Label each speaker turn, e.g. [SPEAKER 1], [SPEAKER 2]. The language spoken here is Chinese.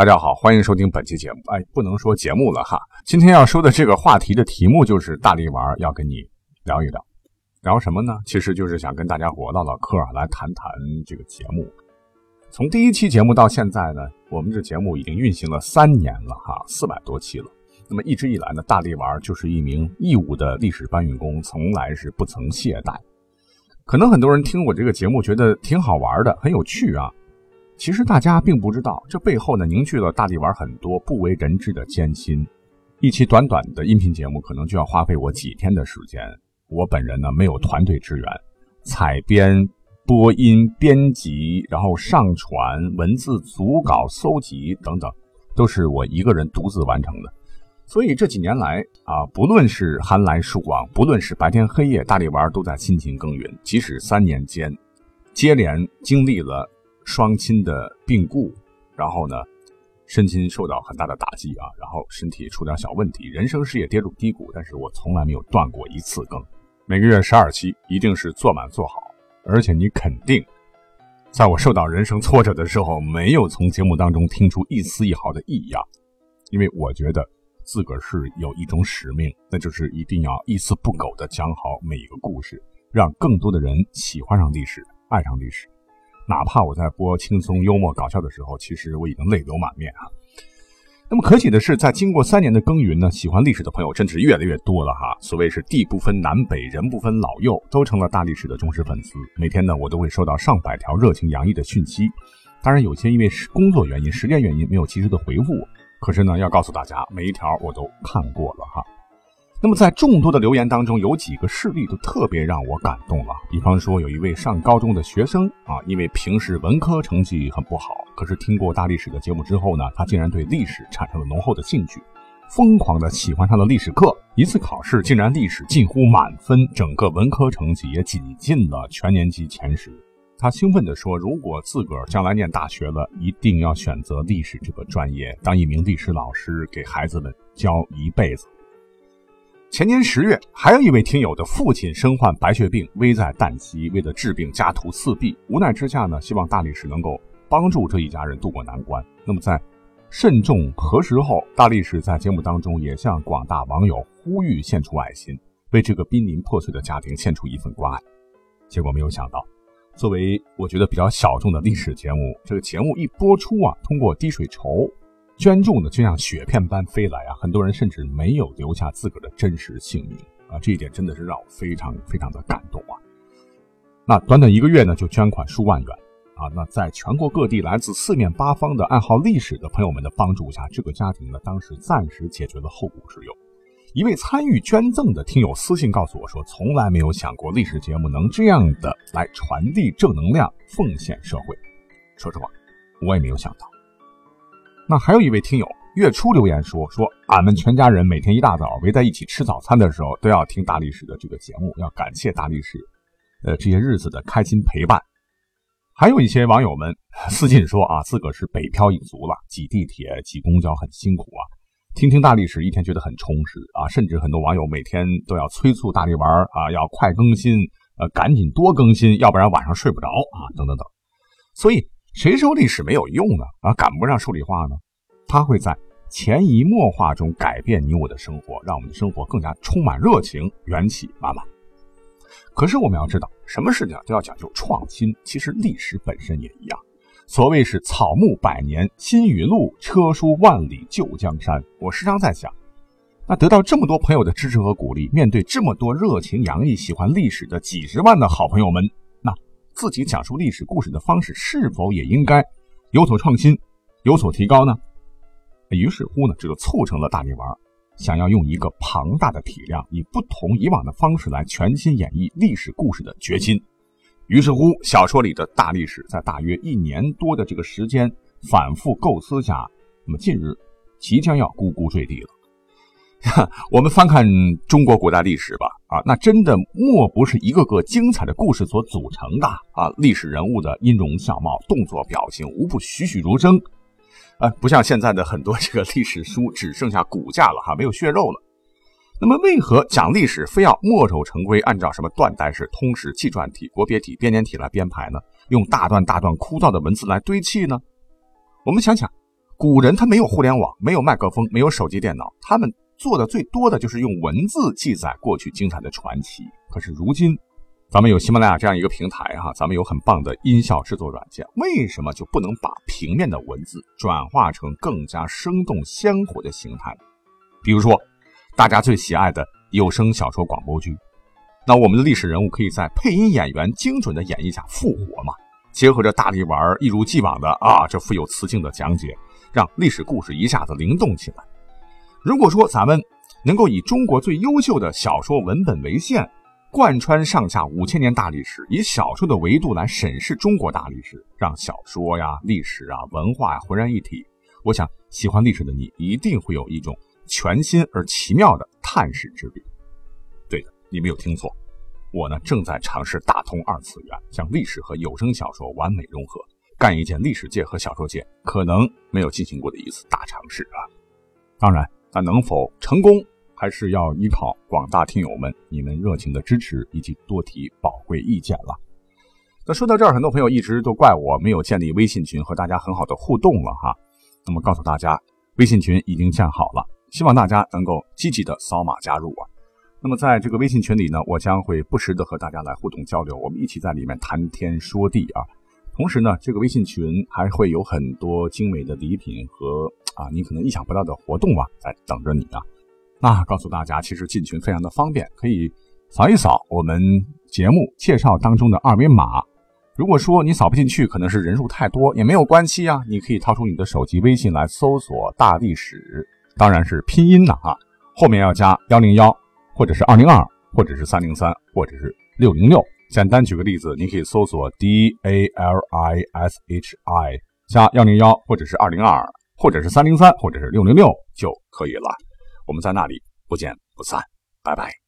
[SPEAKER 1] 大家好，欢迎收听本期节目。哎，不能说节目了哈，今天要说的这个话题的题目就是大力丸要跟你聊一聊，聊什么呢？其实就是想跟大家伙唠唠嗑，来谈谈这个节目。从第一期节目到现在呢，我们这节目已经运行了三年了哈，四百多期了。那么一直以来呢，大力丸就是一名义务的历史搬运工，从来是不曾懈怠。可能很多人听我这个节目觉得挺好玩的，很有趣啊。其实大家并不知道，这背后呢凝聚了大力丸很多不为人知的艰辛。一期短短的音频节目，可能就要花费我几天的时间。我本人呢没有团队支援，采编、播音、编辑，然后上传文字、组稿、搜集等等，都是我一个人独自完成的。所以这几年来啊，不论是寒来暑往，不论是白天黑夜，大力丸都在辛勤耕耘。即使三年间接连经历了。双亲的病故，然后呢，身心受到很大的打击啊，然后身体出点小问题，人生事业跌入低谷，但是我从来没有断过一次更，每个月十二期，一定是做满做好，而且你肯定，在我受到人生挫折的时候，没有从节目当中听出一丝一毫的异样，因为我觉得自个儿是有一种使命，那就是一定要一丝不苟地讲好每一个故事，让更多的人喜欢上历史，爱上历史。哪怕我在播轻松、幽默、搞笑的时候，其实我已经泪流满面啊。那么可喜的是，在经过三年的耕耘呢，喜欢历史的朋友真是越来越多了哈。所谓是地不分南北，人不分老幼，都成了大历史的忠实粉丝。每天呢，我都会收到上百条热情洋溢的讯息。当然，有些因为是工作原因、时间原因，没有及时的回复。可是呢，要告诉大家，每一条我都看过了哈。那么在众多的留言当中，有几个事例都特别让我感动了。比方说，有一位上高中的学生啊，因为平时文科成绩很不好，可是听过大历史的节目之后呢，他竟然对历史产生了浓厚的兴趣，疯狂的喜欢上了历史课。一次考试竟然历史近乎满分，整个文科成绩也挤进了全年级前十。他兴奋地说：“如果自个儿将来念大学了，一定要选择历史这个专业，当一名历史老师，给孩子们教一辈子。”前年十月，还有一位听友的父亲身患白血病，危在旦夕。为了治病，家徒四壁。无奈之下呢，希望大历史能够帮助这一家人渡过难关。那么在慎重核实后，大历史在节目当中也向广大网友呼吁献出爱心，为这个濒临破碎的家庭献出一份关爱。结果没有想到，作为我觉得比较小众的历史节目，这个节目一播出啊，通过滴水筹。捐助呢，就像雪片般飞来啊！很多人甚至没有留下自个儿的真实姓名啊，这一点真的是让我非常非常的感动啊！那短短一个月呢，就捐款数万元啊！那在全国各地来自四面八方的爱好历史的朋友们的帮助下，这个家庭呢，当时暂时解决了后顾之忧。一位参与捐赠的听友私信告诉我说，从来没有想过历史节目能这样的来传递正能量、奉献社会。说实话，我也没有想到。那还有一位听友月初留言说说，俺们全家人每天一大早围在一起吃早餐的时候，都要听大历史的这个节目，要感谢大历史，呃，这些日子的开心陪伴。还有一些网友们私信说啊，自个是北漂一族了，挤地铁、挤公交很辛苦啊，听听大历史一天觉得很充实啊，甚至很多网友每天都要催促大力丸啊，要快更新，呃，赶紧多更新，要不然晚上睡不着啊，等等等。所以。谁说历史没有用呢？啊，赶不上数理化呢？它会在潜移默化中改变你我的生活，让我们的生活更加充满热情、元气满满。可是我们要知道，什么事情都要讲究创新。其实历史本身也一样。所谓是草木百年新雨露，车书万里旧江山。我时常在想，那得到这么多朋友的支持和鼓励，面对这么多热情洋溢、喜欢历史的几十万的好朋友们。自己讲述历史故事的方式是否也应该有所创新、有所提高呢？于是乎呢，这就促成了大力丸想要用一个庞大的体量，以不同以往的方式来全新演绎历史故事的决心。于是乎，小说里的大历史在大约一年多的这个时间反复构思下，那么近日即将要咕咕坠地了。我们翻看中国古代历史吧，啊，那真的莫不是一个个精彩的故事所组成的啊！历史人物的音容笑貌、动作表情，无不栩栩如生，啊，不像现在的很多这个历史书只剩下骨架了哈，没有血肉了。那么，为何讲历史非要墨守成规，按照什么断代史、通史、纪传体、国别体、编年体来编排呢？用大段大段枯燥的文字来堆砌呢？我们想想。古人他没有互联网，没有麦克风，没有手机电脑，他们做的最多的就是用文字记载过去精彩的传奇。可是如今，咱们有喜马拉雅这样一个平台哈，咱们有很棒的音效制作软件，为什么就不能把平面的文字转化成更加生动鲜活的形态？比如说，大家最喜爱的有声小说广播剧，那我们的历史人物可以在配音演员精准的演绎下复活嘛？结合着大力丸一如既往的啊，这富有磁性的讲解。让历史故事一下子灵动起来。如果说咱们能够以中国最优秀的小说文本为线，贯穿上下五千年大历史，以小说的维度来审视中国大历史，让小说呀、历史啊、文化呀浑然一体，我想喜欢历史的你一定会有一种全新而奇妙的探视之旅。对的，你没有听错，我呢正在尝试打通二次元，将历史和有声小说完美融合。干一件历史界和小说界可能没有进行过的一次大尝试啊！当然，那能否成功，还是要依靠广大听友们你们热情的支持以及多提宝贵意见了。那说到这儿，很多朋友一直都怪我没有建立微信群和大家很好的互动了哈。那么告诉大家，微信群已经建好了，希望大家能够积极的扫码加入啊。那么在这个微信群里呢，我将会不时的和大家来互动交流，我们一起在里面谈天说地啊。同时呢，这个微信群还会有很多精美的礼品和啊，你可能意想不到的活动啊，在等着你啊。那告诉大家，其实进群非常的方便，可以扫一扫我们节目介绍当中的二维码。如果说你扫不进去，可能是人数太多，也没有关系啊，你可以掏出你的手机微信来搜索“大历史”，当然是拼音的啊，后面要加幺零幺，或者是二零二，或者是三零三，或者是六零六。简单举个例子，你可以搜索 D A L I S H I 加幺零幺，或者是二零二，或者是三零三，或者是六零六就可以了。我们在那里不见不散，拜拜。